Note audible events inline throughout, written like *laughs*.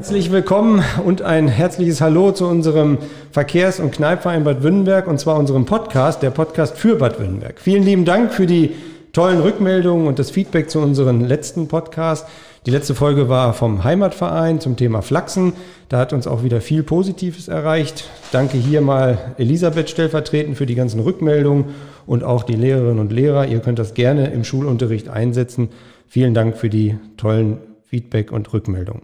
Herzlich willkommen und ein herzliches Hallo zu unserem Verkehrs- und Kneipverein Bad Württemberg und zwar unserem Podcast, der Podcast für Bad Württemberg. Vielen lieben Dank für die tollen Rückmeldungen und das Feedback zu unserem letzten Podcast. Die letzte Folge war vom Heimatverein zum Thema Flachsen. Da hat uns auch wieder viel Positives erreicht. Danke hier mal Elisabeth stellvertretend für die ganzen Rückmeldungen und auch die Lehrerinnen und Lehrer. Ihr könnt das gerne im Schulunterricht einsetzen. Vielen Dank für die tollen Feedback und Rückmeldungen.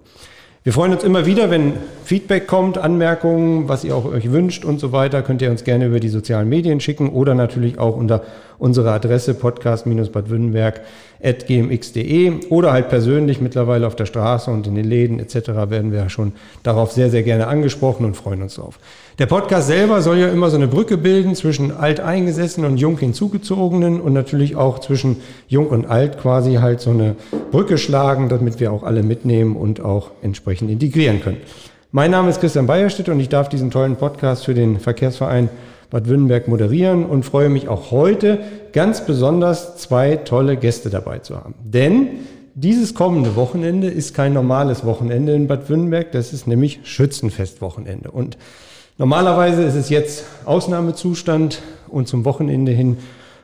Wir freuen uns immer wieder, wenn Feedback kommt, Anmerkungen, was ihr auch euch wünscht und so weiter, könnt ihr uns gerne über die sozialen Medien schicken oder natürlich auch unter unserer Adresse podcast-badwürttemberg.gmx.de oder halt persönlich mittlerweile auf der Straße und in den Läden etc. werden wir schon darauf sehr, sehr gerne angesprochen und freuen uns drauf. Der Podcast selber soll ja immer so eine Brücke bilden zwischen Alteingesessenen und Jung hinzugezogenen und natürlich auch zwischen Jung und Alt quasi halt so eine Brücke schlagen, damit wir auch alle mitnehmen und auch entsprechend integrieren können. Mein Name ist Christian Bayerstedt und ich darf diesen tollen Podcast für den Verkehrsverein Bad Württemberg moderieren und freue mich auch heute ganz besonders zwei tolle Gäste dabei zu haben. Denn dieses kommende Wochenende ist kein normales Wochenende in Bad Württemberg, das ist nämlich Schützenfestwochenende. Und Normalerweise ist es jetzt Ausnahmezustand und zum Wochenende hin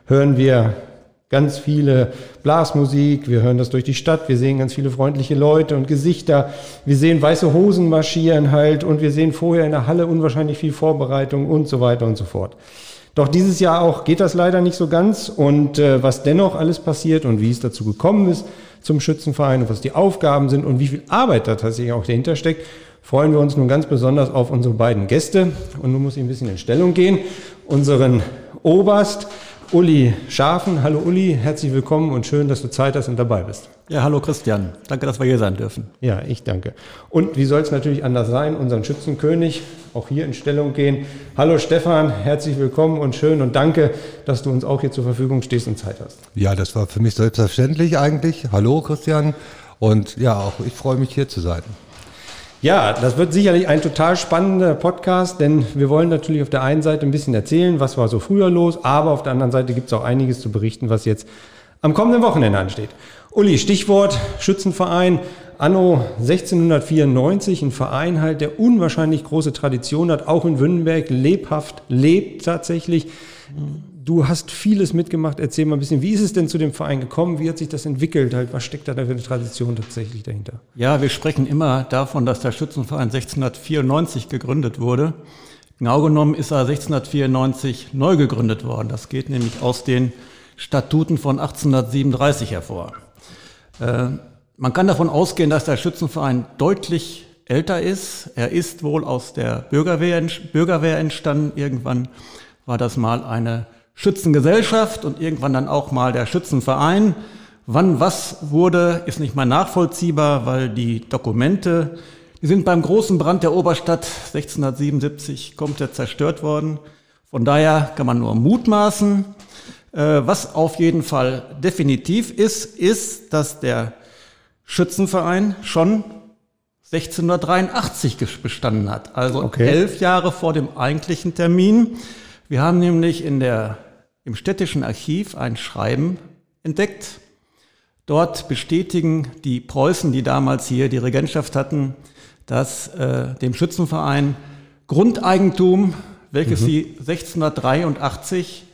hören wir ganz viele Blasmusik, wir hören das durch die Stadt, wir sehen ganz viele freundliche Leute und Gesichter, wir sehen weiße Hosen marschieren halt und wir sehen vorher in der Halle unwahrscheinlich viel Vorbereitung und so weiter und so fort. Doch dieses Jahr auch geht das leider nicht so ganz und äh, was dennoch alles passiert und wie es dazu gekommen ist zum Schützenverein und was die Aufgaben sind und wie viel Arbeit da tatsächlich auch dahinter steckt, freuen wir uns nun ganz besonders auf unsere beiden Gäste. Und nun muss ich ein bisschen in Stellung gehen. Unseren Oberst Uli Schafen. Hallo Uli, herzlich willkommen und schön, dass du Zeit hast und dabei bist. Ja, hallo Christian. Danke, dass wir hier sein dürfen. Ja, ich danke. Und wie soll es natürlich anders sein, unseren Schützenkönig auch hier in Stellung gehen. Hallo Stefan, herzlich willkommen und schön und danke, dass du uns auch hier zur Verfügung stehst und Zeit hast. Ja, das war für mich selbstverständlich eigentlich. Hallo Christian. Und ja, auch ich freue mich hier zu sein. Ja, das wird sicherlich ein total spannender Podcast, denn wir wollen natürlich auf der einen Seite ein bisschen erzählen, was war so früher los, aber auf der anderen Seite gibt es auch einiges zu berichten, was jetzt am kommenden Wochenende ansteht. Uli, Stichwort Schützenverein. Anno 1694, ein Verein halt, der unwahrscheinlich große Tradition hat, auch in Wünnenberg lebhaft lebt tatsächlich. Du hast vieles mitgemacht. Erzähl mal ein bisschen, wie ist es denn zu dem Verein gekommen? Wie hat sich das entwickelt? Halt, was steckt da für eine Tradition tatsächlich dahinter? Ja, wir sprechen immer davon, dass der Schützenverein 1694 gegründet wurde. Genau genommen ist er 1694 neu gegründet worden. Das geht nämlich aus den Statuten von 1837 hervor. Äh, man kann davon ausgehen, dass der Schützenverein deutlich älter ist. Er ist wohl aus der Bürgerwehr, Bürgerwehr entstanden. Irgendwann war das mal eine Schützengesellschaft und irgendwann dann auch mal der Schützenverein. Wann was wurde, ist nicht mal nachvollziehbar, weil die Dokumente, die sind beim großen Brand der Oberstadt 1677 komplett zerstört worden. Von daher kann man nur mutmaßen. Äh, was auf jeden Fall definitiv ist, ist, dass der Schützenverein schon 1683 bestanden hat. Also okay. elf Jahre vor dem eigentlichen Termin. Wir haben nämlich in der, im städtischen Archiv ein Schreiben entdeckt. Dort bestätigen die Preußen, die damals hier die Regentschaft hatten, dass äh, dem Schützenverein Grundeigentum, welches mhm. sie 1683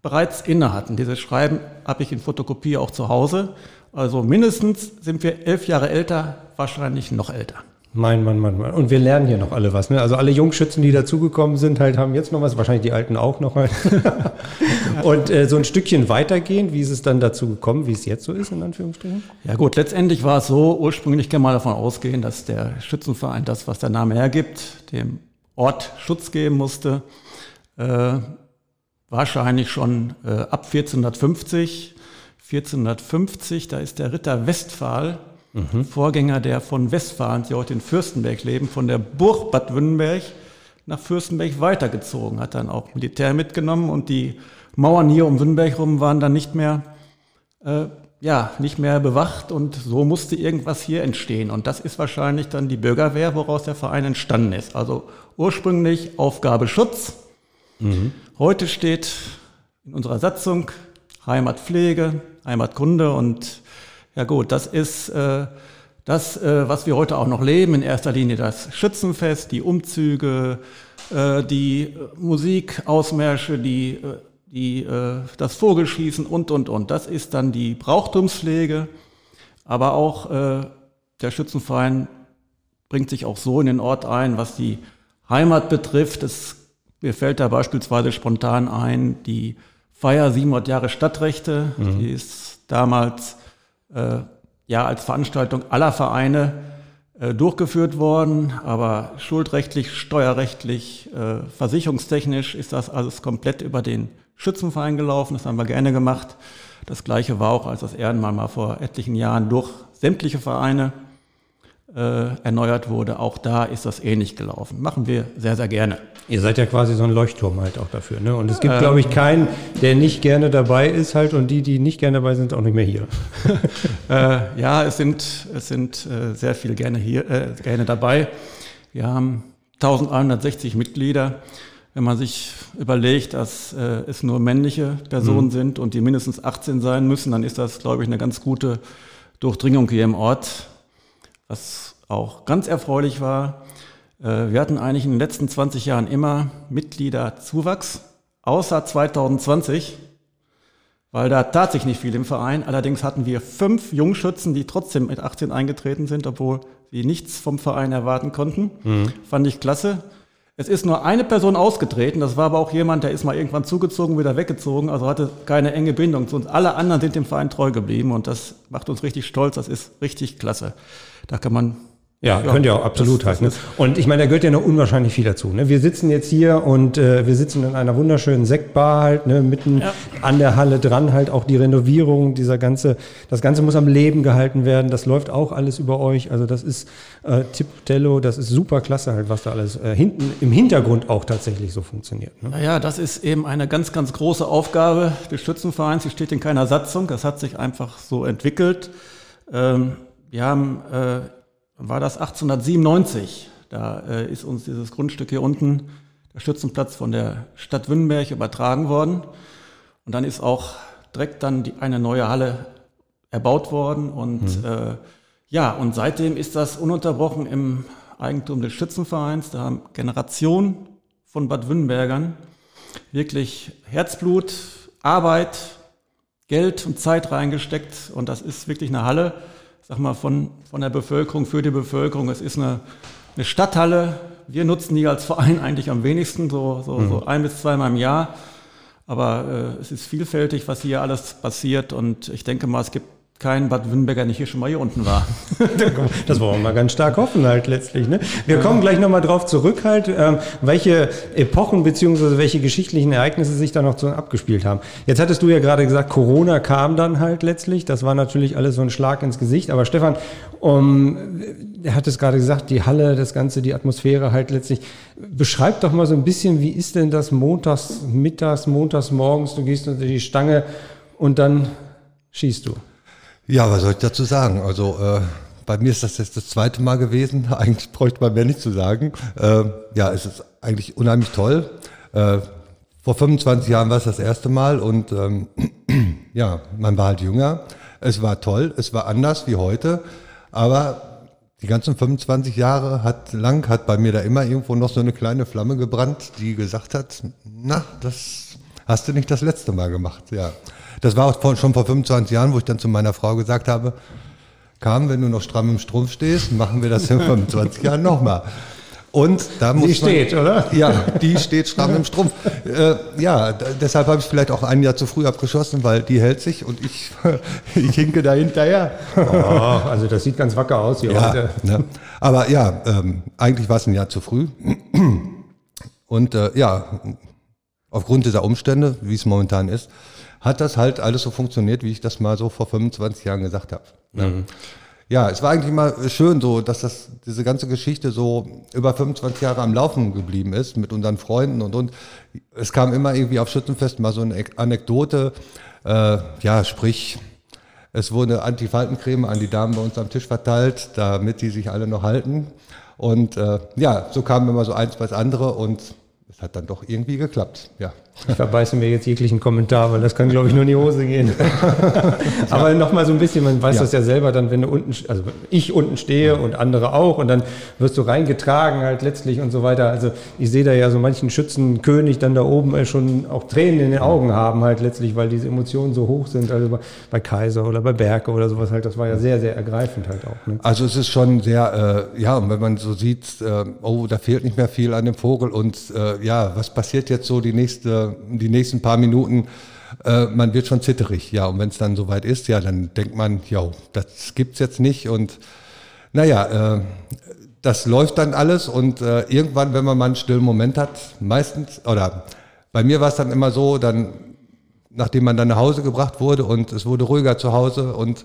bereits inne hatten. Dieses Schreiben habe ich in Fotokopie auch zu Hause. Also mindestens sind wir elf Jahre älter, wahrscheinlich noch älter. Mein Mann, Mann, Mann. Und wir lernen hier noch alle was. Ne? Also alle Jungschützen, die dazugekommen sind, halt haben jetzt noch was. Wahrscheinlich die Alten auch noch mal. *laughs* und äh, so ein Stückchen weitergehen, wie ist es dann dazu gekommen, wie es jetzt so ist, in Anführungsstrichen? Ja gut, letztendlich war es so, ursprünglich kann man davon ausgehen, dass der Schützenverein das, was der Name hergibt, dem Ort Schutz geben musste. Äh, wahrscheinlich schon äh, ab 1450. 1450, da ist der Ritter Westphal mhm. Vorgänger der von Westfalen, die heute in Fürstenberg leben, von der Burg Bad Württemberg nach Fürstenberg weitergezogen, hat dann auch Militär mitgenommen und die Mauern hier um Württemberg rum waren dann nicht mehr, äh, ja, nicht mehr bewacht und so musste irgendwas hier entstehen. Und das ist wahrscheinlich dann die Bürgerwehr, woraus der Verein entstanden ist. Also ursprünglich Aufgabe Schutz. Mhm. Heute steht in unserer Satzung Heimatpflege, Heimatkunde und ja gut, das ist äh, das, äh, was wir heute auch noch leben, in erster Linie das Schützenfest, die Umzüge, äh, die Musikausmärsche, die, äh, die, äh, das Vogelschießen und, und, und. Das ist dann die Brauchtumspflege. Aber auch äh, der Schützenverein bringt sich auch so in den Ort ein, was die Heimat betrifft. Es, mir fällt da beispielsweise spontan ein, die Feier 700 Jahre Stadtrechte, mhm. die ist damals äh, ja als Veranstaltung aller Vereine äh, durchgeführt worden, aber schuldrechtlich, steuerrechtlich, äh, versicherungstechnisch ist das alles komplett über den Schützenverein gelaufen. Das haben wir gerne gemacht. Das gleiche war auch, als das Ehrenmal mal vor etlichen Jahren durch sämtliche Vereine äh, erneuert wurde. Auch da ist das ähnlich gelaufen. Machen wir sehr, sehr gerne. Ihr seid ja quasi so ein Leuchtturm halt auch dafür. Ne? Und es gibt, ähm, glaube ich, keinen, der nicht gerne dabei ist halt und die, die nicht gerne dabei sind, auch nicht mehr hier. *laughs* äh, ja, es sind, es sind äh, sehr viele gerne hier, äh, gerne dabei. Wir haben 1160 Mitglieder. Wenn man sich überlegt, dass äh, es nur männliche Personen mhm. sind und die mindestens 18 sein müssen, dann ist das, glaube ich, eine ganz gute Durchdringung hier im Ort. Was auch ganz erfreulich war, wir hatten eigentlich in den letzten 20 Jahren immer Mitgliederzuwachs, außer 2020, weil da tat sich nicht viel im Verein. Allerdings hatten wir fünf Jungschützen, die trotzdem mit 18 eingetreten sind, obwohl sie nichts vom Verein erwarten konnten. Mhm. Fand ich klasse. Es ist nur eine Person ausgetreten, das war aber auch jemand, der ist mal irgendwann zugezogen, wieder weggezogen, also hatte keine enge Bindung zu uns. Alle anderen sind dem Verein treu geblieben und das macht uns richtig stolz, das ist richtig klasse. Da kann man ja, ja, könnt ihr auch absolut das, halt. Ne? Und ich meine, da gehört ja noch unwahrscheinlich viel dazu. Ne? Wir sitzen jetzt hier und äh, wir sitzen in einer wunderschönen Sektbar halt, ne? mitten ja. an der Halle dran halt auch die Renovierung, dieser ganze, das Ganze muss am Leben gehalten werden. Das läuft auch alles über euch. Also das ist äh, Tiptello, das ist super klasse halt, was da alles äh, hinten im Hintergrund auch tatsächlich so funktioniert. Ne? Naja, das ist eben eine ganz, ganz große Aufgabe des Schützenvereins. Die steht in keiner Satzung. Das hat sich einfach so entwickelt. Ähm, wir haben äh, war das 1897. Da äh, ist uns dieses Grundstück hier unten, der Schützenplatz von der Stadt Wünnenberg übertragen worden. Und dann ist auch direkt dann die, eine neue Halle erbaut worden. Und mhm. äh, ja, und seitdem ist das ununterbrochen im Eigentum des Schützenvereins. Da haben Generationen von Bad Wünnenbergern wirklich Herzblut, Arbeit, Geld und Zeit reingesteckt. Und das ist wirklich eine Halle, sag mal, von, von der Bevölkerung für die Bevölkerung. Es ist eine, eine Stadthalle. Wir nutzen die als Verein eigentlich am wenigsten, so, so, mhm. so ein bis zweimal im Jahr. Aber äh, es ist vielfältig, was hier alles passiert. Und ich denke mal, es gibt kein Bad Wünnberger nicht hier schon mal hier unten war. *laughs* das wollen wir mal ganz stark hoffen halt letztlich. Ne? Wir kommen gleich nochmal drauf zurück halt, ähm, welche Epochen beziehungsweise welche geschichtlichen Ereignisse sich da noch so abgespielt haben. Jetzt hattest du ja gerade gesagt, Corona kam dann halt letztlich. Das war natürlich alles so ein Schlag ins Gesicht. Aber Stefan, um, er hat es gerade gesagt, die Halle, das Ganze, die Atmosphäre halt letztlich. Beschreib doch mal so ein bisschen, wie ist denn das montags, mittags, montags, morgens, du gehst unter die Stange und dann schießt du. Ja, was soll ich dazu sagen? Also äh, bei mir ist das jetzt das zweite Mal gewesen. *laughs* Eigentlich bräuchte man mehr nicht zu sagen. Äh, ja, es ist eigentlich unheimlich toll. Äh, vor 25 Jahren war es das erste Mal und ähm, *clears throat* ja, man war halt jünger. Es war toll, es war anders wie heute, aber die ganzen 25 Jahre hat lang hat bei mir da immer irgendwo noch so eine kleine Flamme gebrannt, die gesagt hat, na, das hast du nicht das letzte Mal gemacht, ja. Das war auch schon vor 25 Jahren, wo ich dann zu meiner Frau gesagt habe, Kam, wenn du noch stramm im Strumpf stehst, machen wir das in *laughs* 25 Jahren nochmal. Und da muss die steht, man, oder? Ja, die steht stramm im Strumpf. Äh, ja, deshalb habe ich vielleicht auch ein Jahr zu früh abgeschossen, weil die hält sich und ich, *laughs* ich hinke da hinterher. Oh, also das sieht ganz wacker aus hier ja, heute. Ne? Aber ja, ähm, eigentlich war es ein Jahr zu früh. Und äh, ja, aufgrund dieser Umstände, wie es momentan ist, hat das halt alles so funktioniert, wie ich das mal so vor 25 Jahren gesagt habe. Mhm. Ja, es war eigentlich immer schön so, dass das, diese ganze Geschichte so über 25 Jahre am Laufen geblieben ist mit unseren Freunden und und. Es kam immer irgendwie auf Schützenfest mal so eine Anekdote, äh, ja, sprich, es wurde Antifaltencreme an die Damen bei uns am Tisch verteilt, damit die sich alle noch halten. Und äh, ja, so kam immer so eins bei das andere und es hat dann doch irgendwie geklappt, ja. Ich verbeiße mir jetzt jeglichen Kommentar, weil das kann, glaube ich, nur in die Hose gehen. *laughs* Aber nochmal so ein bisschen, man weiß ja. das ja selber dann, wenn du unten, also ich unten stehe und andere auch und dann wirst du reingetragen halt letztlich und so weiter. Also ich sehe da ja so manchen Schützenkönig dann da oben äh, schon auch Tränen in den Augen haben halt letztlich, weil diese Emotionen so hoch sind. Also bei Kaiser oder bei Berke oder sowas halt, das war ja sehr, sehr ergreifend halt auch. Ne? Also es ist schon sehr, äh, ja, und wenn man so sieht, äh, oh, da fehlt nicht mehr viel an dem Vogel und äh, ja, was passiert jetzt so die nächste die nächsten paar Minuten, äh, man wird schon zitterig. Ja, und wenn es dann soweit ist, ja, dann denkt man, ja, das gibt's jetzt nicht. Und naja, äh, das läuft dann alles und äh, irgendwann, wenn man mal einen stillen Moment hat, meistens, oder bei mir war es dann immer so, dann, nachdem man dann nach Hause gebracht wurde und es wurde ruhiger zu Hause und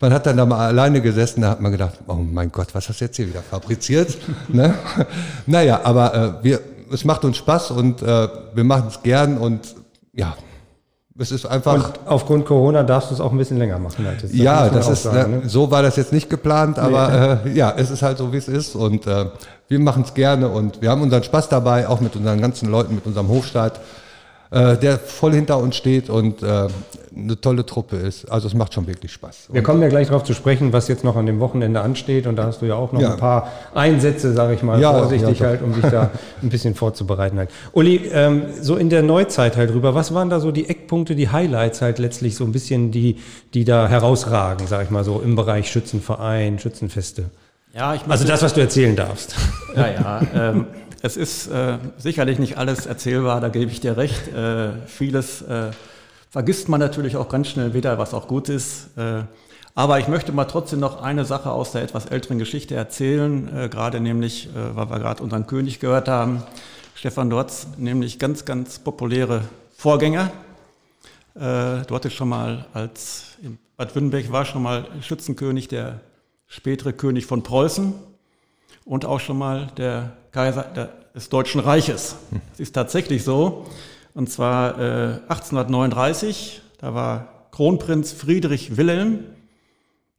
man hat dann da mal alleine gesessen, da hat man gedacht, oh mein Gott, was hast du jetzt hier wieder fabriziert? *laughs* ne? Naja, aber äh, wir, es macht uns Spaß und äh, wir machen es gern und ja, es ist einfach. Und aufgrund Corona darfst du es auch ein bisschen länger machen. Halt. Das ja, das ist, sagen, ne? so war das jetzt nicht geplant, aber nee. äh, ja, es ist halt so, wie es ist und äh, wir machen es gerne und wir haben unseren Spaß dabei, auch mit unseren ganzen Leuten, mit unserem Hofstaat äh, der voll hinter uns steht und äh, eine tolle Truppe ist. Also es macht schon wirklich Spaß. Wir kommen ja gleich darauf zu sprechen, was jetzt noch an dem Wochenende ansteht und da hast du ja auch noch ja. ein paar Einsätze, sage ich mal, ja, vorsichtig ja, halt, um dich da *laughs* ein bisschen vorzubereiten halt. Uli, ähm, so in der Neuzeit halt rüber, was waren da so die Eckpunkte, die Highlights halt letztlich so ein bisschen, die, die da herausragen, sage ich mal so, im Bereich Schützenverein, Schützenfeste? Ja, ich also das, was du erzählen darfst. Ja, ja. Ähm, *laughs* es ist äh, sicherlich nicht alles erzählbar, da gebe ich dir recht. Äh, vieles äh, vergisst man natürlich auch ganz schnell wieder, was auch gut ist. Äh, aber ich möchte mal trotzdem noch eine Sache aus der etwas älteren Geschichte erzählen, äh, gerade nämlich, weil wir gerade unseren König gehört haben, Stefan Dortz, nämlich ganz, ganz populäre Vorgänger. Du hattest schon mal als in Bad Württemberg war schon mal Schützenkönig, der spätere König von Preußen und auch schon mal der Kaiser des Deutschen Reiches. Es ist tatsächlich so. Und zwar äh, 1839, da war Kronprinz Friedrich Wilhelm,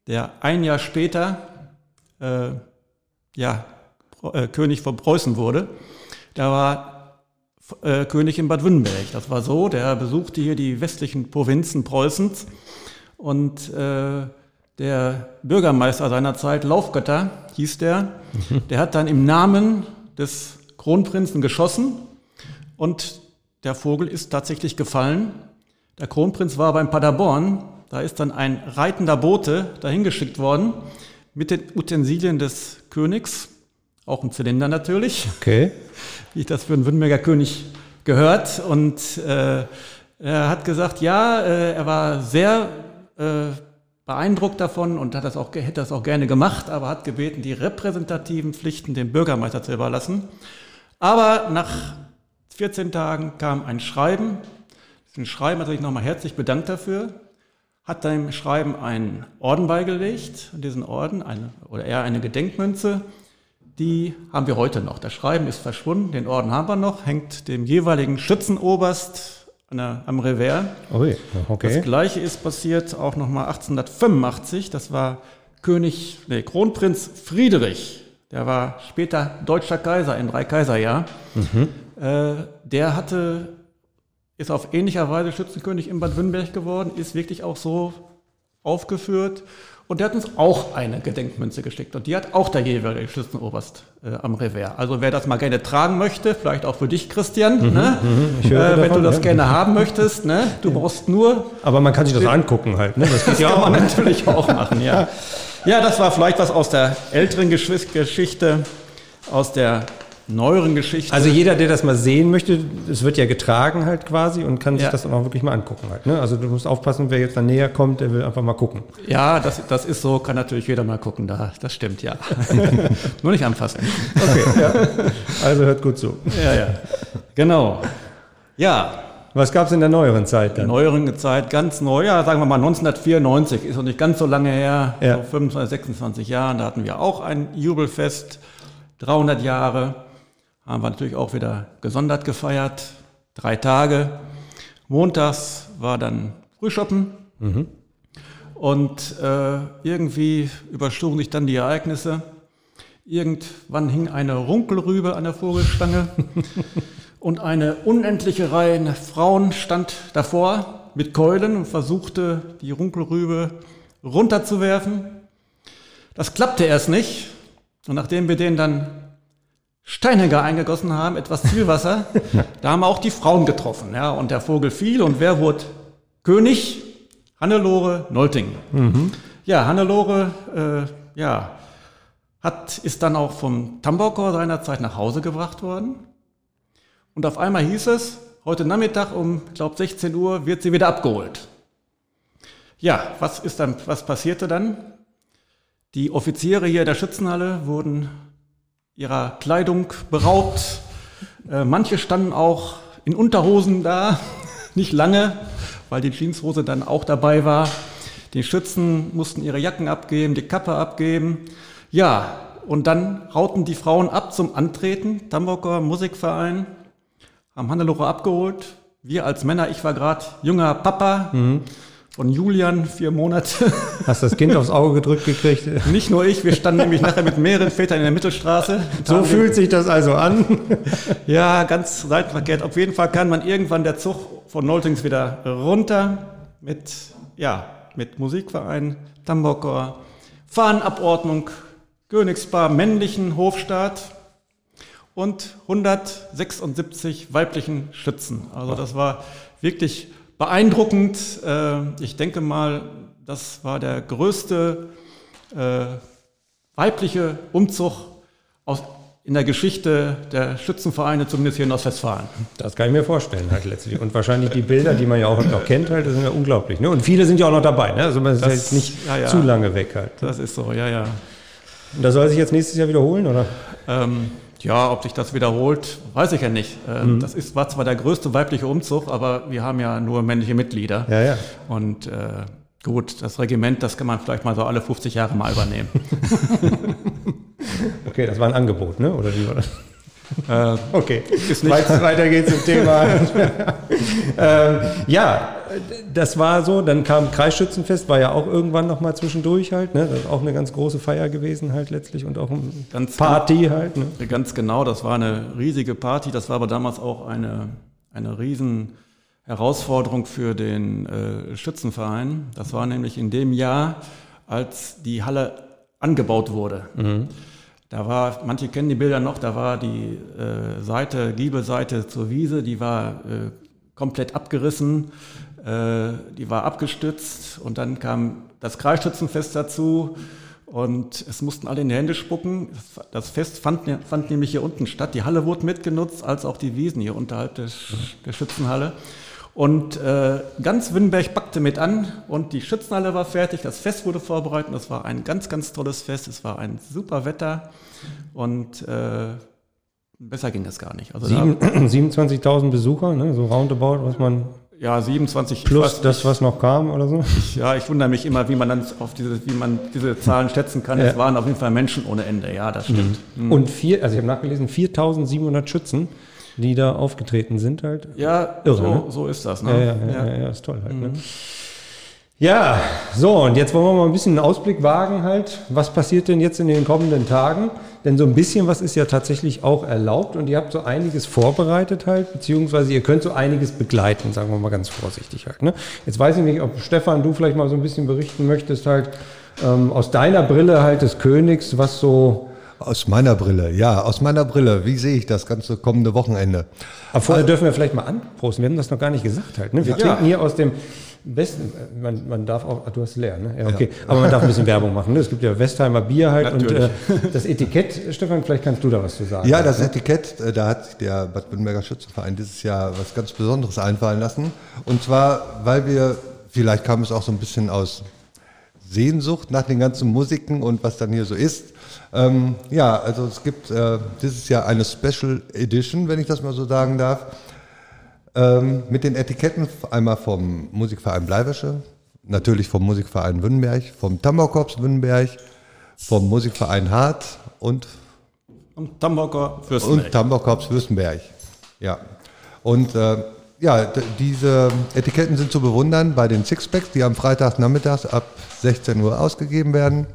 der ein Jahr später äh, ja, äh, König von Preußen wurde. Der war äh, König in Bad Württemberg. Das war so, der besuchte hier die westlichen Provinzen Preußens und äh, der Bürgermeister seiner Zeit, Laufgötter hieß der, der hat dann im Namen des Kronprinzen geschossen und der Vogel ist tatsächlich gefallen. Der Kronprinz war beim Paderborn, da ist dann ein reitender Bote dahin geschickt worden mit den Utensilien des Königs, auch im Zylinder natürlich, okay. *laughs* wie das für einen Württemberger König gehört. Und äh, er hat gesagt, ja, äh, er war sehr äh, beeindruckt davon und hat das auch, hätte das auch gerne gemacht, aber hat gebeten, die repräsentativen Pflichten dem Bürgermeister zu überlassen. Aber nach 14 Tagen kam ein Schreiben. Ein Schreiben hat sich nochmal herzlich bedankt dafür, hat dem Schreiben einen Orden beigelegt, diesen Orden, eine, oder eher eine Gedenkmünze, die haben wir heute noch. Das Schreiben ist verschwunden, den Orden haben wir noch, hängt dem jeweiligen Schützenoberst der, am Revers. Ui, okay. Das gleiche ist passiert auch nochmal 1885. Das war König, nee, Kronprinz Friedrich. Der war später deutscher Kaiser im Dreikaiserjahr. Mhm. Äh, der hatte, ist auf ähnlicher Weise Schützenkönig in Bad Württemberg geworden, ist wirklich auch so aufgeführt. Und der hat uns auch eine Gedenkmünze geschickt. Und die hat auch der jeweilige Schützenoberst äh, am Revers. Also wer das mal gerne tragen möchte, vielleicht auch für dich, Christian, mhm, ne? Mhm, äh, wenn davon, du das ja. gerne haben möchtest, ne? du ja. brauchst nur... Aber man kann sich das angucken halt. Ne? Das, *laughs* das ja kann man natürlich auch machen, ja. *laughs* Ja, das war vielleicht was aus der älteren Geschichte, aus der neueren Geschichte. Also jeder, der das mal sehen möchte, es wird ja getragen halt quasi und kann sich ja. das dann auch wirklich mal angucken halt. Ne? Also du musst aufpassen, wer jetzt dann näher kommt, der will einfach mal gucken. Ja, das, das ist so, kann natürlich jeder mal gucken, da, das stimmt, ja. *laughs* Nur nicht anfassen. Okay, ja. Also hört gut zu. Ja, ja. Genau. Ja. Was gab es in der neueren Zeit dann? In der neueren Zeit, ganz neu, ja, sagen wir mal 1994, ist noch nicht ganz so lange her, ja. so 25, 26 Jahren, da hatten wir auch ein Jubelfest, 300 Jahre haben wir natürlich auch wieder gesondert gefeiert. Drei Tage. Montags war dann Frühschoppen. Mhm. Und äh, irgendwie überschlugen sich dann die Ereignisse. Irgendwann hing eine Runkelrübe an der Vogelstange. *laughs* Und eine unendliche Reihe Frauen stand davor mit Keulen und versuchte, die Runkelrübe runterzuwerfen. Das klappte erst nicht. Und nachdem wir den dann Steinhänger eingegossen haben, etwas Zielwasser, *laughs* da haben wir auch die Frauen getroffen. Ja, und der Vogel fiel und wer wurde König? Hannelore Nolting. Mhm. Ja, Hannelore, äh, ja, hat, ist dann auch vom Tambourchor seinerzeit nach Hause gebracht worden. Und auf einmal hieß es, heute Nachmittag um, ich glaube 16 Uhr wird sie wieder abgeholt. Ja, was ist dann, was passierte dann? Die Offiziere hier der Schützenhalle wurden ihrer Kleidung beraubt. Äh, manche standen auch in Unterhosen da, *laughs* nicht lange, weil die Jeanshose dann auch dabei war. Die Schützen mussten ihre Jacken abgeben, die Kappe abgeben. Ja, und dann rauten die Frauen ab zum Antreten. Tambourger Musikverein haben Hannelore abgeholt. Wir als Männer, ich war gerade junger Papa mhm. Von Julian, vier Monate. *laughs* Hast das Kind aufs Auge gedrückt gekriegt? Nicht nur ich, wir standen nämlich nachher mit mehreren Vätern in der Mittelstraße. So fühlt sich das also an. *laughs* ja, ganz seitenverkehrt. Auf jeden Fall kann man irgendwann der Zug von Noltings wieder runter mit, ja, mit Musikverein, Tambourchor, Fahnenabordnung, Königspaar, männlichen Hofstaat und 176 weiblichen Schützen. Also das war wirklich beeindruckend. Äh, ich denke mal, das war der größte äh, weibliche Umzug aus in der Geschichte der Schützenvereine, zumindest hier in Ostwestfalen. Das kann ich mir vorstellen halt letztlich. Und wahrscheinlich die Bilder, die man ja auch noch kennt, halt, das sind ja unglaublich. Ne? Und viele sind ja auch noch dabei. Ne? Also man ist das, jetzt nicht ja, ja. zu lange weg halt. Das ist so, ja, ja. Und das soll sich jetzt nächstes Jahr wiederholen, oder? Ähm, ja, ob sich das wiederholt, weiß ich ja nicht. Ähm, mhm. Das ist, war zwar der größte weibliche Umzug, aber wir haben ja nur männliche Mitglieder. Ja, ja. Und äh, gut, das Regiment, das kann man vielleicht mal so alle 50 Jahre mal übernehmen. *laughs* Okay, das war ein Angebot, ne? Oder wie war das? Äh, okay, weiter geht's im Thema. *laughs* ähm, ja, das war so. Dann kam Kreisschützenfest, war ja auch irgendwann noch mal zwischendurch halt. Ne? Das ist auch eine ganz große Feier gewesen halt letztlich und auch eine ganz Party halt. Ne? Ganz genau, das war eine riesige Party. Das war aber damals auch eine, eine riesen Herausforderung für den äh, Schützenverein. Das war nämlich in dem Jahr, als die Halle angebaut wurde. Mhm. Da war, manche kennen die Bilder noch, da war die äh, Seite, Giebelseite zur Wiese, die war äh, komplett abgerissen, die war abgestützt und dann kam das Kreisschützenfest dazu und es mussten alle in die Hände spucken. Das Fest fand, fand nämlich hier unten statt. Die Halle wurde mitgenutzt, als auch die Wiesen hier unterhalb des, der Schützenhalle. Und äh, ganz Wünnenberg packte mit an und die Schützenhalle war fertig, das Fest wurde vorbereitet. Das war ein ganz, ganz tolles Fest. Es war ein super Wetter und äh, besser ging es gar nicht. Also 27.000 *clears throat* Besucher, ne? so roundabout, was man. Ja, 27 plus was, das, was noch kam oder so. Ich, ja, ich wundere mich immer, wie man dann auf diese, wie man diese Zahlen schätzen kann. Ja. Es waren auf jeden Fall Menschen ohne Ende. Ja, das stimmt. Mhm. Und vier, also ich habe nachgelesen, 4.700 Schützen die da aufgetreten sind halt. Ja, Irre, so, ne? so ist das. Ne? Ja, ja, ja, ja, ja ist toll halt. Ne? Mhm. Ne? Ja, so, und jetzt wollen wir mal ein bisschen einen Ausblick wagen halt. Was passiert denn jetzt in den kommenden Tagen? Denn so ein bisschen was ist ja tatsächlich auch erlaubt und ihr habt so einiges vorbereitet halt, beziehungsweise ihr könnt so einiges begleiten, sagen wir mal ganz vorsichtig halt. Ne? Jetzt weiß ich nicht, ob Stefan, du vielleicht mal so ein bisschen berichten möchtest halt ähm, aus deiner Brille halt des Königs, was so aus meiner Brille, ja, aus meiner Brille. Wie sehe ich das ganze kommende Wochenende? Aber vorher dürfen wir vielleicht mal anprosten. Wir haben das noch gar nicht gesagt halt. Ne? Wir ja. trinken hier aus dem besten, man, man darf auch, ach, du hast leer, ne? Ja, okay. Ja. Aber man darf ein bisschen Werbung machen. Ne? Es gibt ja Westheimer Bier halt Natürlich. und äh, das Etikett, Stefan, vielleicht kannst du da was zu sagen. Ja, das Etikett, äh, da hat der Bad Württemberger Schützenverein dieses Jahr was ganz Besonderes einfallen lassen. Und zwar, weil wir, vielleicht kam es auch so ein bisschen aus Sehnsucht nach den ganzen Musiken und was dann hier so ist, ähm, ja, also es gibt äh, dieses Jahr eine Special Edition, wenn ich das mal so sagen darf, ähm, mit den Etiketten einmal vom Musikverein Bleiwäsche, natürlich vom Musikverein Wünnenberg, vom Tambourkorps Wünnenberg, vom Musikverein Hart und und Tambourger Fürstenberg. Und Tambourkorps Fürstenberg, ja. Und äh, ja, diese Etiketten sind zu bewundern bei den Sixpacks, die am Freitag nachmittags ab 16 Uhr ausgegeben werden.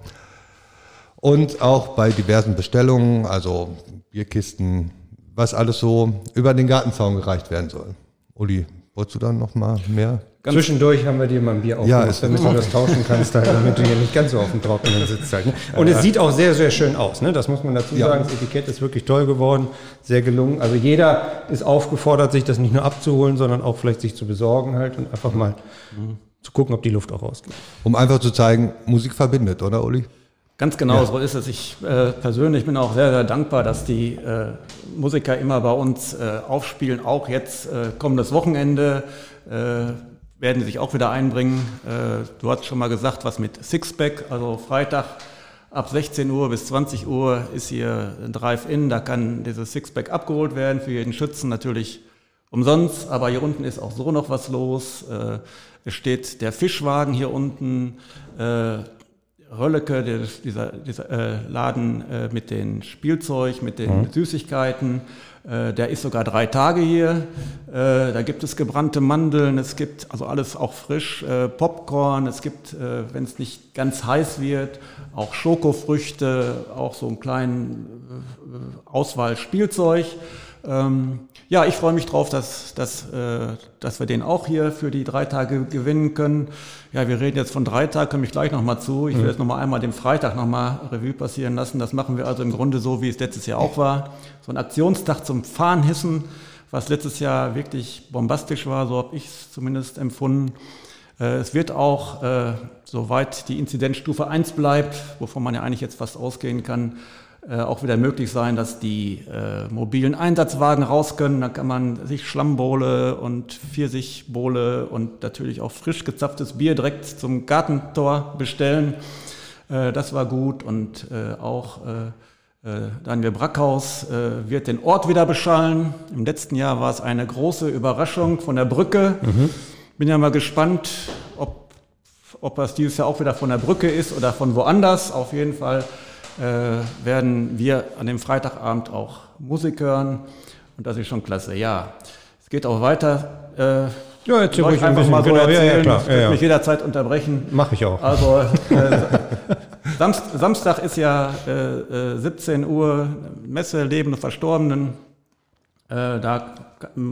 Und auch bei diversen Bestellungen, also Bierkisten, was alles so über den Gartenzaun gereicht werden soll. Uli, wolltest du dann noch mal mehr? Ganz Zwischendurch haben wir dir mal ein Bier aufgemacht, ja, damit du das tauschen kannst, halt, *laughs* damit du hier nicht ganz so auf dem Trockenen sitzt. Halt, ne? Und es sieht auch sehr, sehr schön aus. Ne? Das muss man dazu sagen. Das Etikett ist wirklich toll geworden, sehr gelungen. Also jeder ist aufgefordert, sich das nicht nur abzuholen, sondern auch vielleicht sich zu besorgen halt und einfach mal mhm. zu gucken, ob die Luft auch rausgeht. Um einfach zu zeigen, Musik verbindet, oder Uli? Ganz genau, ja. so ist es. Ich äh, persönlich bin auch sehr, sehr dankbar, dass die äh, Musiker immer bei uns äh, aufspielen, auch jetzt äh, kommendes Wochenende äh, werden sie sich auch wieder einbringen. Äh, du hast schon mal gesagt, was mit Sixpack, also Freitag ab 16 Uhr bis 20 Uhr ist hier ein Drive-In, da kann dieses Sixpack abgeholt werden, für jeden Schützen natürlich umsonst, aber hier unten ist auch so noch was los. Es steht der Fischwagen hier unten, Rölleke, der, dieser, dieser äh, Laden äh, mit den Spielzeug, mit den mhm. Süßigkeiten, äh, der ist sogar drei Tage hier. Äh, da gibt es gebrannte Mandeln, es gibt also alles auch frisch, äh, Popcorn, es gibt, wenn es nicht ganz heiß wird, auch Schokofrüchte, auch so einen kleinen Auswahl Spielzeug. Ähm, ja, ich freue mich drauf, dass, dass, dass wir den auch hier für die drei Tage gewinnen können. Ja, wir reden jetzt von drei Tagen, komme ich gleich nochmal zu. Ich will mhm. jetzt nochmal einmal den Freitag nochmal Revue passieren lassen. Das machen wir also im Grunde so, wie es letztes Jahr auch war so ein Aktionstag zum Fahnenhissen, was letztes Jahr wirklich bombastisch war, so habe ich es zumindest empfunden. Äh, es wird auch, äh, soweit die Inzidenzstufe 1 bleibt, wovon man ja eigentlich jetzt fast ausgehen kann, äh, auch wieder möglich sein, dass die äh, mobilen Einsatzwagen raus können. Da kann man sich Schlammbohle und Pfirsichbohle und natürlich auch frisch gezapftes Bier direkt zum Gartentor bestellen. Äh, das war gut und äh, auch äh, Daniel Brackhaus wird den Ort wieder beschallen. Im letzten Jahr war es eine große Überraschung von der Brücke. Mhm. Bin ja mal gespannt, ob, ob das dieses Jahr auch wieder von der Brücke ist oder von woanders. Auf jeden Fall werden wir an dem Freitagabend auch Musik hören. Und das ist schon klasse. Ja, es geht auch weiter. Äh, ja, jetzt ruhig einfach mal so genau, erzählen. Ja, ja, klar. Ich ja, ja. mich jederzeit unterbrechen. Mache ich auch. Also *laughs* äh, Samst, Samstag ist ja äh, 17 äh, Uhr Messe Leben und Verstorbenen. Äh, da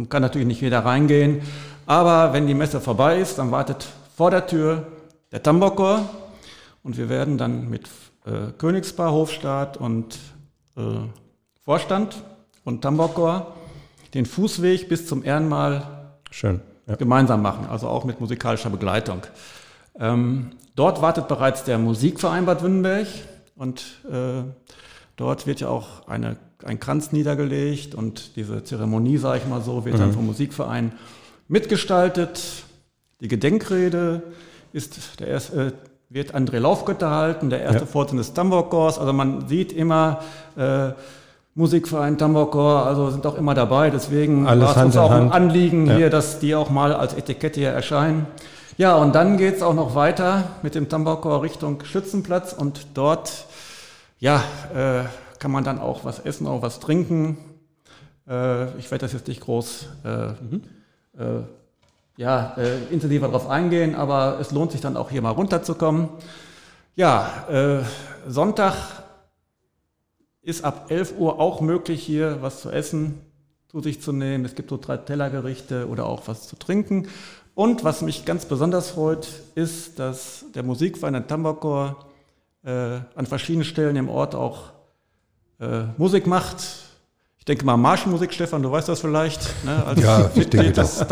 kann natürlich nicht jeder reingehen. Aber wenn die Messe vorbei ist, dann wartet vor der Tür der Tambokor und wir werden dann mit äh, Königspaar, Hofstaat und äh, Vorstand und Tambokor den Fußweg bis zum Ehrenmal Schön, ja. gemeinsam machen, also auch mit musikalischer Begleitung. Ähm, dort wartet bereits der Musikverein Bad Wünnenberg und äh, dort wird ja auch eine, ein Kranz niedergelegt und diese Zeremonie, sage ich mal so, wird mhm. dann vom Musikverein mitgestaltet. Die Gedenkrede ist der erste, äh, wird André Laufgötter halten, der erste ja. Vorsitzende des Tambokors. Also man sieht immer äh, Musikverein Tambokor, also sind auch immer dabei. Deswegen Alles war es uns auch ein Anliegen ja. hier, dass die auch mal als Etikette hier erscheinen. Ja, und dann geht es auch noch weiter mit dem Tambakor Richtung Schützenplatz und dort ja, äh, kann man dann auch was essen, auch was trinken. Äh, ich werde das jetzt nicht groß äh, mhm. Äh, ja, äh, intensiver darauf eingehen, aber es lohnt sich dann auch hier mal runterzukommen. Ja, äh, Sonntag ist ab 11 Uhr auch möglich, hier was zu essen, zu sich zu nehmen. Es gibt so drei Tellergerichte oder auch was zu trinken. Und was mich ganz besonders freut, ist, dass der Musikverein in Tambakor äh, an verschiedenen Stellen im Ort auch äh, Musik macht. Ich denke mal Marschmusik, Stefan, du weißt das vielleicht. Ne? Ja, ich denke das,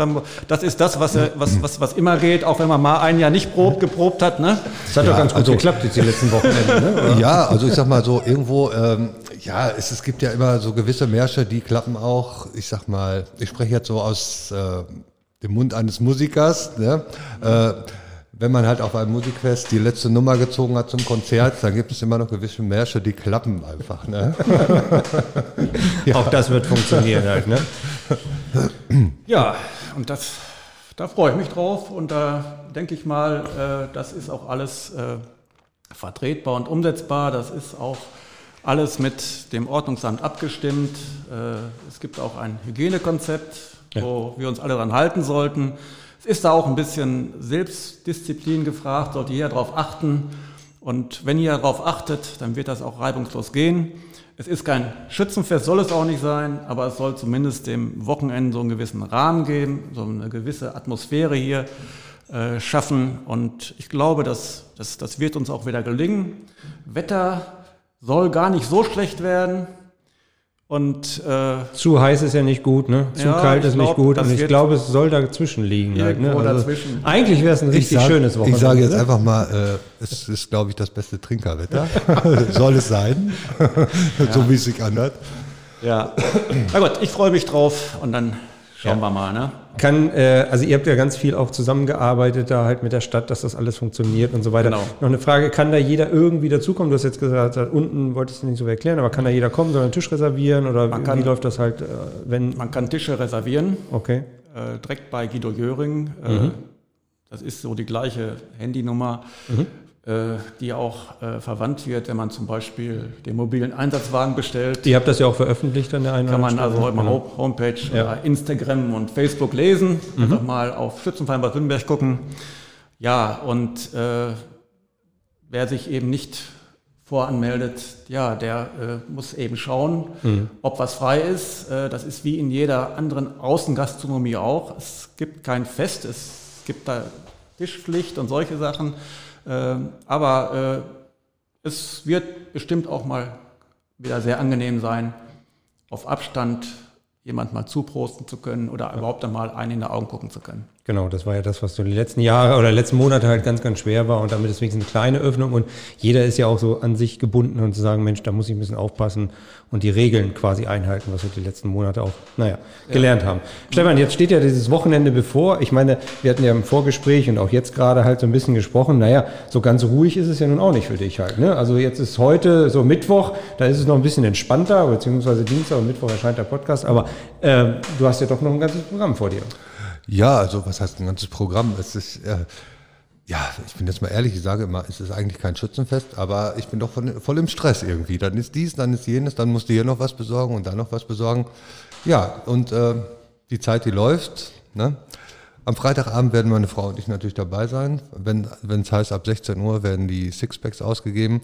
das ist das, was, was, was, was immer geht, auch wenn man mal ein Jahr nicht probt, geprobt hat. Ne? Das hat ja, doch ganz gut also, geklappt jetzt die letzten Wochenende. Ne? *laughs* Ja, also ich sag mal so, irgendwo, ähm, ja, es, es gibt ja immer so gewisse Märsche, die klappen auch, ich sag mal, ich spreche jetzt so aus... Äh, dem Mund eines Musikers. Ne? Äh, wenn man halt auf einem Musikfest die letzte Nummer gezogen hat zum Konzert, dann gibt es immer noch gewisse Märsche, die klappen einfach. Ne? ja. *laughs* Auch das wird funktionieren halt. Ne? Ja, und das, da freue ich mich drauf und da denke ich mal, äh, das ist auch alles äh, vertretbar und umsetzbar. Das ist auch alles mit dem Ordnungsamt abgestimmt. Äh, es gibt auch ein Hygienekonzept ja. wo wir uns alle daran halten sollten. Es ist da auch ein bisschen Selbstdisziplin gefragt, sollte jeder darauf achten. Und wenn ihr darauf achtet, dann wird das auch reibungslos gehen. Es ist kein Schützenfest, soll es auch nicht sein, aber es soll zumindest dem Wochenende so einen gewissen Rahmen geben, so eine gewisse Atmosphäre hier äh, schaffen. Und ich glaube, dass, dass das wird uns auch wieder gelingen. Wetter soll gar nicht so schlecht werden. Und äh, zu heiß ist ja nicht gut, ne? Zu ja, kalt ist glaub, nicht gut. Und ich glaube, es soll dazwischen liegen. Halt, ne? also dazwischen. Eigentlich wäre es ein richtig sag, schönes Wochenende. Ich sage jetzt einfach mal, äh, es ist, glaube ich, das beste Trinkerwetter. *laughs* soll es sein, *laughs* so wie es sich anhört. Ja. Na gut, ich freue mich drauf und dann Schauen ja. wir mal, ne? Kann, äh, also ihr habt ja ganz viel auch zusammengearbeitet da halt mit der Stadt, dass das alles funktioniert und so weiter. Genau. Noch eine Frage, kann da jeder irgendwie dazukommen? Du hast jetzt gesagt, unten wolltest du nicht so erklären, aber kann da jeder kommen, soll einen Tisch reservieren oder man wie kann, läuft das halt, äh, wenn... Man kann Tische reservieren. Okay. Äh, direkt bei Guido Jöring. Äh, mhm. Das ist so die gleiche Handynummer. Mhm. Äh, die auch äh, verwandt wird, wenn man zum Beispiel den mobilen Einsatzwagen bestellt. Ihr habt das ja auch veröffentlicht an der einen Kann man also heute mal genau. Homepage, ja. Instagram und Facebook lesen. Mhm. Einfach mal auf Schützenverein Bad Württemberg gucken. Ja, und äh, wer sich eben nicht voranmeldet, ja, der äh, muss eben schauen, mhm. ob was frei ist. Äh, das ist wie in jeder anderen Außengastronomie auch. Es gibt kein Fest, es gibt da Tischpflicht und solche Sachen. Ähm, aber äh, es wird bestimmt auch mal wieder sehr angenehm sein, auf Abstand jemand mal zuprosten zu können oder überhaupt einmal einen in die Augen gucken zu können. Genau, das war ja das, was so die letzten Jahre oder letzten Monate halt ganz, ganz schwer war und damit ist wenigstens eine kleine Öffnung und jeder ist ja auch so an sich gebunden und zu sagen, Mensch, da muss ich ein bisschen aufpassen und die Regeln quasi einhalten, was wir die letzten Monate auch, naja, gelernt ja. haben. Stefan, jetzt steht ja dieses Wochenende bevor. Ich meine, wir hatten ja im Vorgespräch und auch jetzt gerade halt so ein bisschen gesprochen, naja, so ganz ruhig ist es ja nun auch nicht für dich halt. Ne? Also jetzt ist heute so Mittwoch, da ist es noch ein bisschen entspannter, beziehungsweise Dienstag und Mittwoch erscheint der Podcast, aber äh, du hast ja doch noch ein ganzes Programm vor dir. Ja, also was heißt ein ganzes Programm? Es ist, äh, ja, ich bin jetzt mal ehrlich, ich sage immer, es ist eigentlich kein Schützenfest, aber ich bin doch voll, voll im Stress irgendwie. Dann ist dies, dann ist jenes, dann musst du hier noch was besorgen und da noch was besorgen. Ja, und äh, die Zeit, die läuft. Ne? Am Freitagabend werden meine Frau und ich natürlich dabei sein. Wenn es heißt, ab 16 Uhr werden die Sixpacks ausgegeben.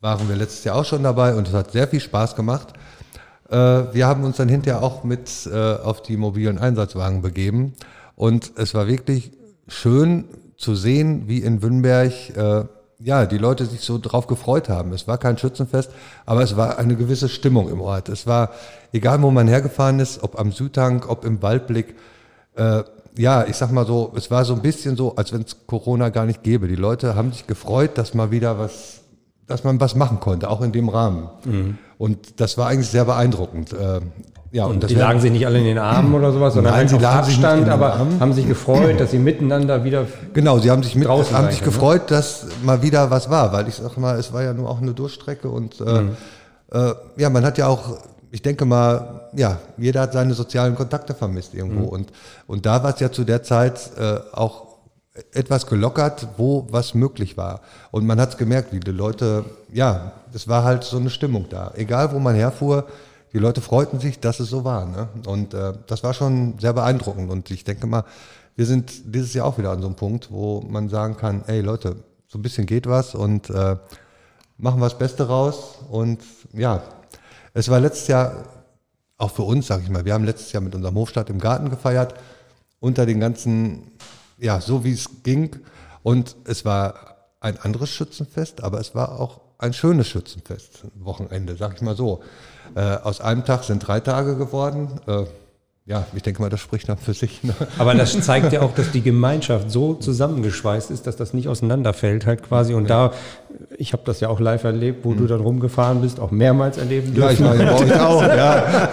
Waren wir letztes Jahr auch schon dabei und es hat sehr viel Spaß gemacht. Äh, wir haben uns dann hinterher auch mit äh, auf die mobilen Einsatzwagen begeben und es war wirklich schön zu sehen, wie in Wünnberg äh, ja, die Leute sich so drauf gefreut haben. Es war kein Schützenfest, aber es war eine gewisse Stimmung im Ort. Es war, egal wo man hergefahren ist, ob am Südhang, ob im Waldblick, äh, ja, ich sag mal so, es war so ein bisschen so, als wenn es Corona gar nicht gäbe. Die Leute haben sich gefreut, dass mal wieder was, dass man was machen konnte, auch in dem Rahmen. Mhm. Und das war eigentlich sehr beeindruckend. Äh, ja, und, und die lagen sich nicht alle in den Armen oder sowas, sondern Nein, sie lagen Abstand, sich aber haben sich gefreut, dass sie miteinander wieder Genau, sie haben sich, mit, draußen haben sich gefreut, ne? dass mal wieder was war, weil ich sag mal, es war ja nur auch eine Durchstrecke und äh, mhm. äh, ja, man hat ja auch, ich denke mal, ja, jeder hat seine sozialen Kontakte vermisst irgendwo mhm. und, und da war es ja zu der Zeit äh, auch etwas gelockert, wo was möglich war. Und man hat es gemerkt, wie die Leute, ja, es war halt so eine Stimmung da. Egal, wo man herfuhr, die Leute freuten sich, dass es so war. Ne? Und äh, das war schon sehr beeindruckend. Und ich denke mal, wir sind dieses Jahr auch wieder an so einem Punkt, wo man sagen kann, ey Leute, so ein bisschen geht was und äh, machen wir das Beste raus. Und ja, es war letztes Jahr auch für uns, sage ich mal, wir haben letztes Jahr mit unserem Hofstadt im Garten gefeiert, unter den ganzen ja, so wie es ging. Und es war ein anderes Schützenfest, aber es war auch ein schönes Schützenfest, Wochenende, sag ich mal so. Äh, aus einem Tag sind drei Tage geworden. Äh, ja, ich denke mal, das spricht dann für sich. Ne? Aber das zeigt ja auch, dass die Gemeinschaft so zusammengeschweißt ist, dass das nicht auseinanderfällt halt quasi. Und ja. da, ich habe das ja auch live erlebt, wo mhm. du dann rumgefahren bist, auch mehrmals erleben dürfen. Ja, ich meine, ich *laughs* auch, ja.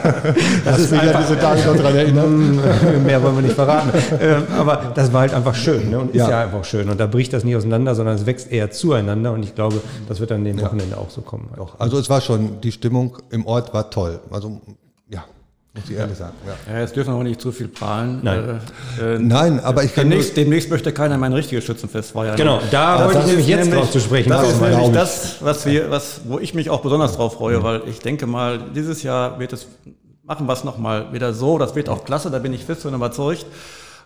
Das, ist mich ja diese Tage dran erinnern. Mehr wollen wir nicht verraten. Ähm, aber das war halt einfach schön ne? und ist ja. ja. einfach schön. Und da bricht das nicht auseinander, sondern es wächst eher zueinander. Und ich glaube, das wird dann dem Wochenende auch so kommen. Halt. Also es war schon, die Stimmung im Ort war toll. Also ja, muss ich ehrlich sagen. Ja. ja, jetzt dürfen wir auch nicht zu viel prahlen. Nein, äh, äh, Nein aber ich kann demnächst, demnächst möchte keiner mein richtiges Schützenfest feiern. Genau, da wollte ich nämlich jetzt drauf zu sprechen. Das ist nämlich das, was wir, was, wo ich mich auch besonders drauf freue, mhm. weil ich denke mal, dieses Jahr wird es, machen wir es nochmal wieder so, das wird auch klasse, da bin ich fest und überzeugt.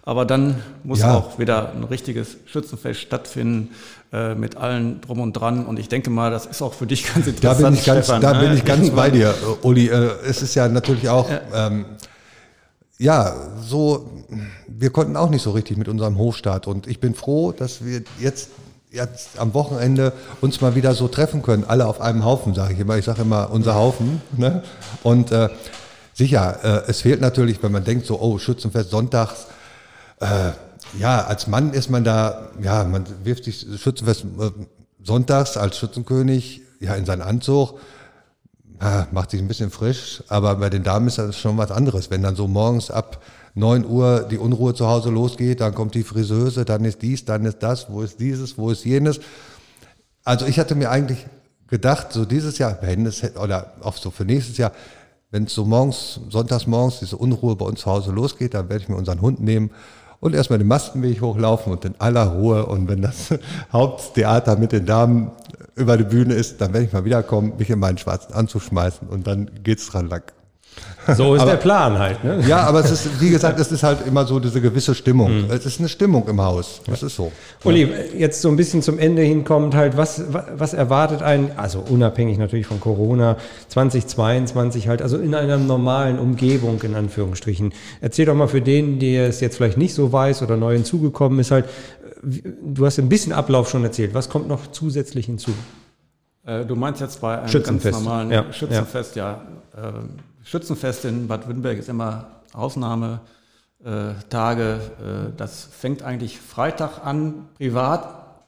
Aber dann muss Ja. auch wieder ein richtiges Schützenfest stattfinden äh, mit allen drum und dran. Und ich denke mal, das ist auch für dich ganz Da interessant. bin ich ganz, Stefan, da ne? bin ich ganz bei dir, Uli. Äh, Es ist ja natürlich auch, ähm, ja, so, wir konnten auch nicht so richtig mit unserem Hofstaat und ich bin froh, dass wir jetzt, jetzt am Wochenende uns mal wieder so treffen können, alle auf einem Haufen, sage ich immer. Ich sage immer, unser Haufen. Ne? Und äh, sicher, äh, es fehlt natürlich, wenn man denkt so, oh, Schützenfest sonntags, äh, ja, als Mann ist man da, ja, man wirft sich Schützenfest äh, sonntags als Schützenkönig ja in seinen Anzug, ah, macht sich ein bisschen frisch, aber bei den Damen ist das schon was anderes. Wenn dann so morgens ab 9 Uhr die Unruhe zu Hause losgeht, dann kommt die Friseuse, dann ist dies, dann ist das, wo ist dieses, wo ist jenes. Also ich hatte mir eigentlich gedacht, so dieses Jahr, wenn es oder auch so für nächstes Jahr, wenn es so morgens, sonntags morgens diese Unruhe bei uns zu Hause losgeht, dann werde ich mir unseren Hund nehmen und erstmal den Mastenweg hochlaufen und in aller Ruhe. Und wenn das *laughs* Haupttheater mit den Damen über die Bühne ist, dann werde ich mal wiederkommen, mich in meinen schwarzen Anzug schmeißen und dann geht's dran lang. So ist Aber- der Plan halt. Ne? Ja, aber es ist, wie gesagt, es ist halt immer so diese gewisse Stimmung. Es ist eine Stimmung im Haus. Das ist so. Uli, jetzt so ein bisschen zum Ende hinkommend halt, was, wa- was erwartet einen, also unabhängig natürlich von Corona, 2022 halt, also in einer normalen Umgebung in Anführungsstrichen. Erzähl doch mal für den, der es jetzt vielleicht nicht so weiß oder neu hinzugekommen ist halt, du hast ein bisschen Ablauf schon erzählt, was kommt noch zusätzlich hinzu? Äh, Du meinst jetzt bei einem Schützenfest. ganz normalen Ja, Schützenfest, ja. Äh, Schützenfest in Bad Württemberg ist immer Ausnahmetage. Äh. Äh, das fängt eigentlich Freitag an, privat.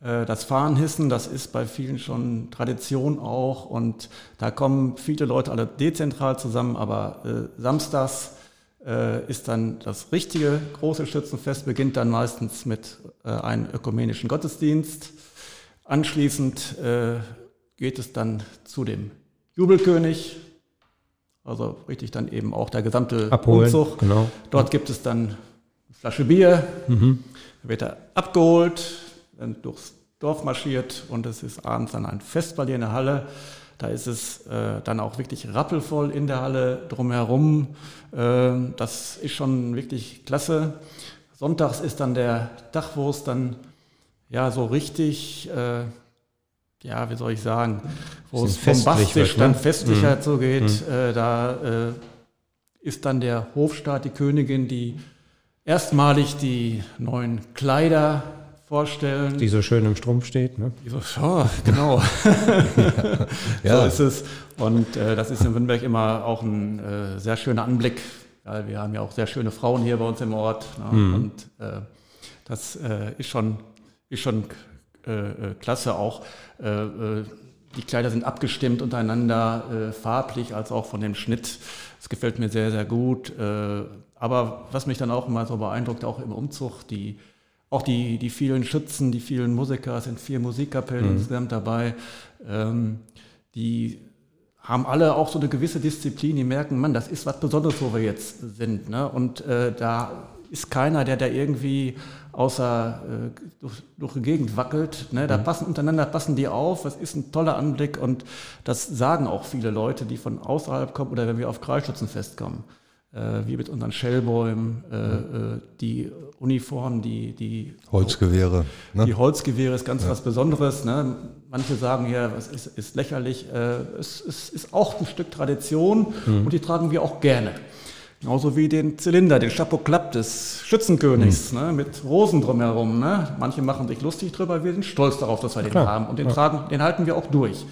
Äh, Das Fahnenhissen, das ist bei vielen schon Tradition auch und da kommen viele Leute alle dezentral zusammen, aber samstags ist dann das richtige große Schützenfest, beginnt dann meistens mit einem ökumenischen Gottesdienst. Anschließend geht es dann zu dem Jubelkönig, also richtig dann eben auch der gesamte Abholen, Umzug. genau. Dort gibt es dann eine Flasche Bier, Mhm. da wird er abgeholt, dann durchs Dorf marschiert und es ist abends dann ein Festball hier in der Halle. Da ist es äh, dann auch wirklich rappelvoll in der Halle drumherum. Äh, das ist schon wirklich klasse. Sonntags ist dann der es dann ja so richtig, äh, ja, wie soll ich sagen, wo es Bisschen vom festlich Bastisch wird, ne? dann festlicher zugeht. Äh, da äh, ist dann der Hofstaat, die Königin, die erstmalig die neuen Kleider vorstellen. Die so schön im Strumpf steht. Ne? Die so, *laughs* ja, *laughs* genau. Ja. So ist es. Und äh, das ist in Wünnberg immer auch ein äh, sehr schöner Anblick, weil wir haben ja auch sehr schöne Frauen hier bei uns im Ort. Ne? Und äh, das äh, ist schon, ist schon äh, äh, klasse auch. Äh, die Kleider sind abgestimmt untereinander, äh, farblich als auch von dem Schnitt. Das gefällt mir sehr, sehr gut. Aber was mich dann auch immer so beeindruckt, auch im Umzug, die auch die, die vielen Schützen, die vielen Musiker, es sind vier Musikkapellen insgesamt dabei, ähm, die haben alle auch so eine gewisse Disziplin, die merken, Mann, das ist was Besonderes, wo wir jetzt sind. Ne? Und äh, da ist keiner, der da irgendwie außer äh, durch, durch die Gegend wackelt. Ne? Da passen untereinander passen die auf. Das ist ein toller Anblick und das sagen auch viele Leute, die von außerhalb kommen oder wenn wir auf Kreisschützenfest kommen. Äh, wir mit unseren Shellbäumen, äh, äh, die Uniformen, die, die Holzgewehre. Ne? die Holzgewehre ist ganz was Besonderes. Ne? Manche sagen ja, es ist, ist lächerlich. Äh, es, es ist auch ein Stück Tradition und die tragen wir auch gerne. Genauso wie den Zylinder, den Chapeau Klapp des Schützenkönigs, ne? mit Rosen drumherum. Ne? Manche machen sich lustig drüber, wir sind stolz darauf, dass wir den klar. haben. Und den, tragen, den halten wir auch durch.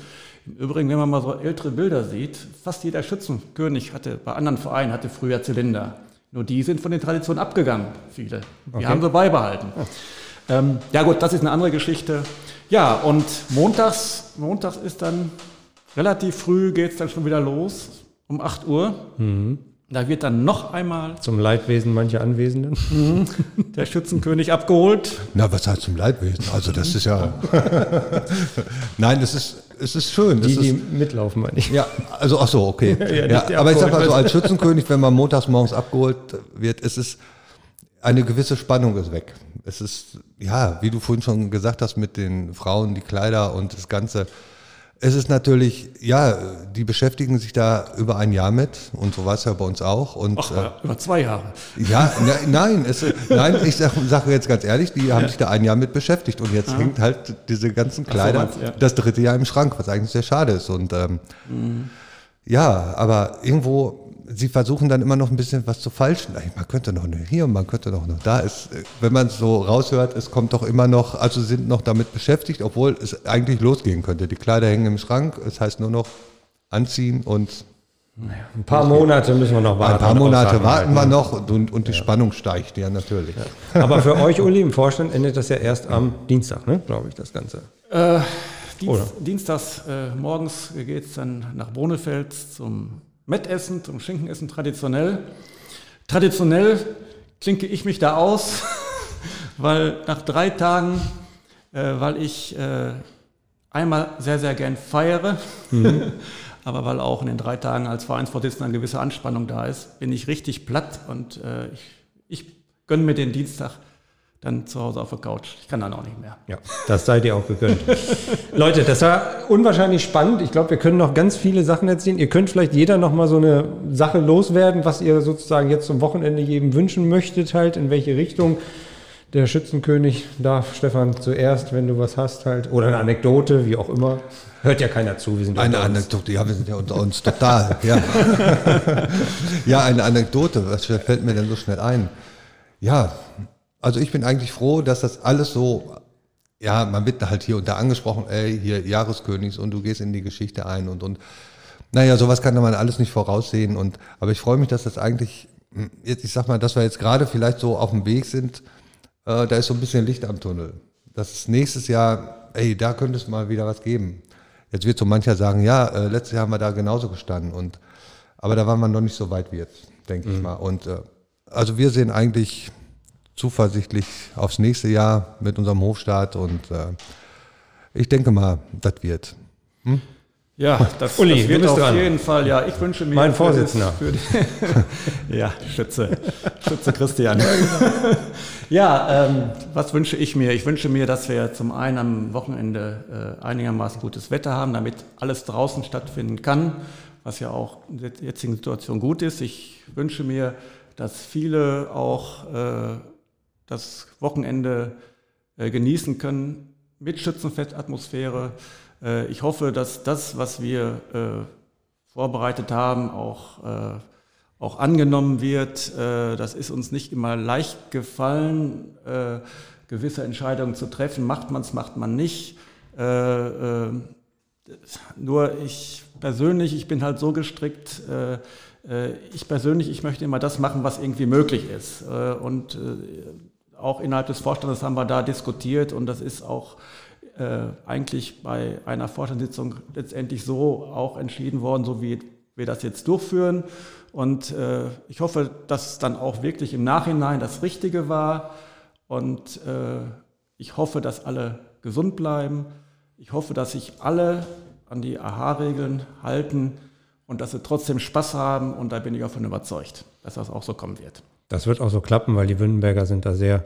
Im Übrigen, wenn man mal so ältere Bilder sieht, fast jeder Schützenkönig hatte, bei anderen Vereinen hatte früher Zylinder. Nur die sind von den Traditionen abgegangen, viele. Wir Okay. haben sie beibehalten. Ähm, ja gut, das ist eine andere Geschichte. Ja, und montags, montags ist dann relativ früh, geht es dann schon wieder los, um 8 Uhr. Da wird dann noch einmal Zum Leidwesen mancher Anwesenden. *laughs* der Schützenkönig abgeholt. Na, was heißt zum Leidwesen? Also das ist ja. *laughs* Nein, es ist, es ist schön. Die, es die ist, mitlaufen, meine ich. ja, also ach so, okay. *laughs* Ja, ja, aber ich sag mal so, als Schützenkönig, wenn man montags morgens abgeholt wird, ist es eine gewisse Spannung ist weg. Es ist, ja, wie du vorhin schon gesagt hast, mit den Frauen, die Kleider und das Ganze. Es ist natürlich, ja, die beschäftigen sich da über ein Jahr mit und so war es ja bei uns auch. Und, Ach, äh, über zwei Jahre. Ja, ne, nein, es, nein, ich sage sag jetzt ganz ehrlich, die haben ja. sich da ein Jahr mit beschäftigt und jetzt ja. hängt halt diese ganzen Kleider so, ja. das dritte Jahr im Schrank, was eigentlich sehr schade ist. Und ähm, mhm. ja, aber irgendwo sie versuchen dann immer noch ein bisschen was zu falschen. Man könnte noch hier und man könnte noch da. Ist, wenn man es so raushört, es kommt doch immer noch, also sind noch damit beschäftigt, obwohl es eigentlich losgehen könnte. Die Kleider hängen im Schrank, es heißt nur noch anziehen und ein paar Monate müssen wir noch warten. Ein paar Monate warten wir noch und, und die ja. Spannung steigt, ja natürlich. Ja. Aber für euch, Uli, im Vorstand endet das ja erst am Dienstag, ne? glaube ich, das Ganze. Äh, Dienst, Dienstags äh, morgens geht es dann nach Bonefeld zum Mettessen, zum Schinkenessen traditionell. Traditionell klinke ich mich da aus, *laughs* weil nach drei Tagen, äh, weil ich äh, einmal sehr, sehr gern feiere, mhm. *laughs* aber weil auch in den drei Tagen als Vereinsvorsitzender eine gewisse Anspannung da ist, bin ich richtig platt und äh, ich, ich gönne mir den Dienstag dann zu Hause auf der Couch. Ich kann dann auch nicht mehr. Ja, das seid ihr auch gegönnt. *laughs* Leute, das war unwahrscheinlich spannend. Ich glaube, wir können noch ganz viele Sachen erzählen. Ihr könnt vielleicht jeder noch mal so eine Sache loswerden, was ihr sozusagen jetzt zum Wochenende jedem wünschen möchtet, halt in welche Richtung. Der Schützenkönig darf, Stefan, zuerst, wenn du was hast, halt, oder eine Anekdote, wie auch immer. Hört ja keiner zu, wir sind Eine Anekdote, ja, wir sind ja unter uns total. ja. *laughs* ja, eine Anekdote, was fällt mir denn so schnell ein? Ja, also ich bin eigentlich froh, dass das alles so, ja, man wird halt hier und da angesprochen, ey, hier Jahreskönigs und du gehst in die Geschichte ein und, und, naja, sowas kann man alles nicht voraussehen und, aber ich freue mich, dass das eigentlich, hm, jetzt, ich sag mal, dass wir jetzt gerade vielleicht so auf dem Weg sind, äh, da ist so ein bisschen Licht am Tunnel. Das ist nächstes Jahr, ey, da könnte es mal wieder was geben. Jetzt wird so mancher sagen, ja, äh, letztes Jahr haben wir da genauso gestanden und, aber da waren wir noch nicht so weit wie jetzt, denke mhm. ich mal. Und, äh, also wir sehen eigentlich, zuversichtlich aufs nächste Jahr mit unserem Hofstaat und äh, ich denke mal, das wird. Hm? Ja, das, Uli, das wird auf dran. jeden Fall. Ja, ich wünsche mir. Mein Vorsitzender. Die, *laughs* ja, Schütze. Schütze Christian. *laughs* ja, ähm, was wünsche ich mir? Ich wünsche mir, dass wir zum einen am Wochenende äh, einigermaßen gutes Wetter haben, damit alles draußen stattfinden kann, was ja auch in der jetzigen Situation gut ist. Ich wünsche mir, dass viele auch äh, das Wochenende äh, genießen können mit Schützenfestatmosphäre. Äh, ich hoffe, dass das, was wir äh, vorbereitet haben, auch, auch angenommen wird. Das ist uns nicht immer leicht gefallen, gewisse Entscheidungen zu treffen. Macht man es, macht man nicht. nur ich persönlich, ich bin halt so gestrickt, ich persönlich, ich möchte immer das machen, was irgendwie möglich ist. Und auch innerhalb des Vorstandes haben wir da diskutiert und das ist auch äh, eigentlich bei einer Vorstandssitzung letztendlich so auch entschieden worden, so wie wir das jetzt durchführen. Und äh, ich hoffe, dass dann auch wirklich im Nachhinein das Richtige war. Und äh, ich hoffe, dass alle gesund bleiben. Ich hoffe, dass sich alle an die AHA-Regeln halten und dass sie trotzdem Spaß haben. Und da bin ich auch von überzeugt, dass das auch so kommen wird. Das wird auch so klappen, weil die Württemberger sind da sehr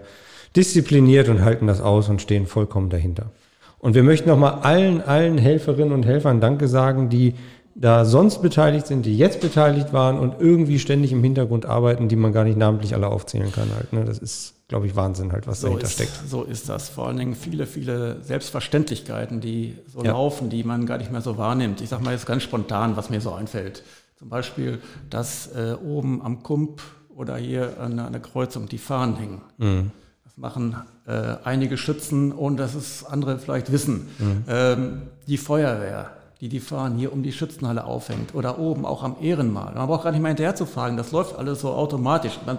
diszipliniert und halten das aus und stehen vollkommen dahinter. Und wir möchten nochmal allen, allen Helferinnen und Helfern Danke sagen, die da sonst beteiligt sind, die jetzt beteiligt waren und irgendwie ständig im Hintergrund arbeiten, die man gar nicht namentlich alle aufzählen kann halt. Ne? Das ist, glaube ich, Wahnsinn halt, was so dahinter ist, steckt. So ist das. Vor allen Dingen viele, viele Selbstverständlichkeiten, die so ja. laufen, die man gar nicht mehr so wahrnimmt. Ich sage mal jetzt ganz spontan, was mir so einfällt. Zum Beispiel, dass äh, oben am Kump oder hier an einer Kreuzung die Fahnen hängen. Mhm. Das machen äh, einige Schützen, ohne dass es andere vielleicht wissen. Mhm. Ähm, die Feuerwehr, die die Fahnen hier um die Schützenhalle aufhängt oder oben auch am Ehrenmal. Man braucht gar nicht mehr hinterher zu fragen, das läuft alles so automatisch. Man,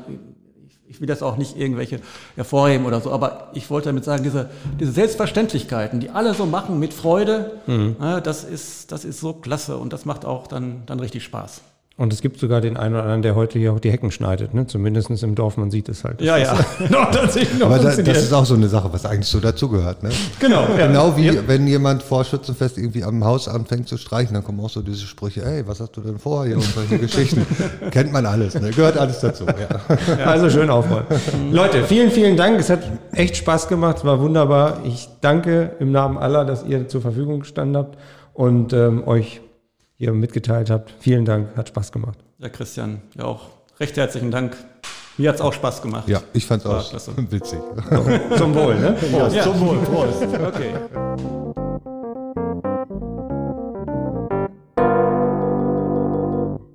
ich will das auch nicht irgendwelche hervorheben oder so, aber ich wollte damit sagen, diese, diese Selbstverständlichkeiten, die alle so machen mit Freude, mhm. äh, das, ist, das ist so klasse und das macht auch dann, dann richtig Spaß. Und es gibt sogar den einen oder anderen, der heute hier auch die Hecken schneidet, ne? Zumindest im Dorf, man sieht es halt. Ja, ja. noch, *laughs* noch Aber das, das ist auch so eine Sache, was eigentlich so dazugehört, ne? Genau. Ja. Genau wie ja. wenn jemand vor Schützenfest irgendwie am Haus anfängt zu streichen, dann kommen auch so diese Sprüche, ey, was hast du denn vor hier und solche Geschichten. *laughs* Kennt man alles, ne? Gehört alles dazu, ja. Also schön aufräumen. Leute, vielen, vielen Dank. Es hat echt Spaß gemacht, es war wunderbar. Ich danke im Namen aller, dass ihr zur Verfügung gestanden habt und ähm, euch hier mitgeteilt habt. Vielen Dank, hat Spaß gemacht. Ja, Christian, ja auch recht herzlichen Dank. Mir hat es auch Spaß gemacht. Ja, ich fand es auch klasse. witzig. Zum Wohl, ne? Ja, zum Wohl. Prost. Okay.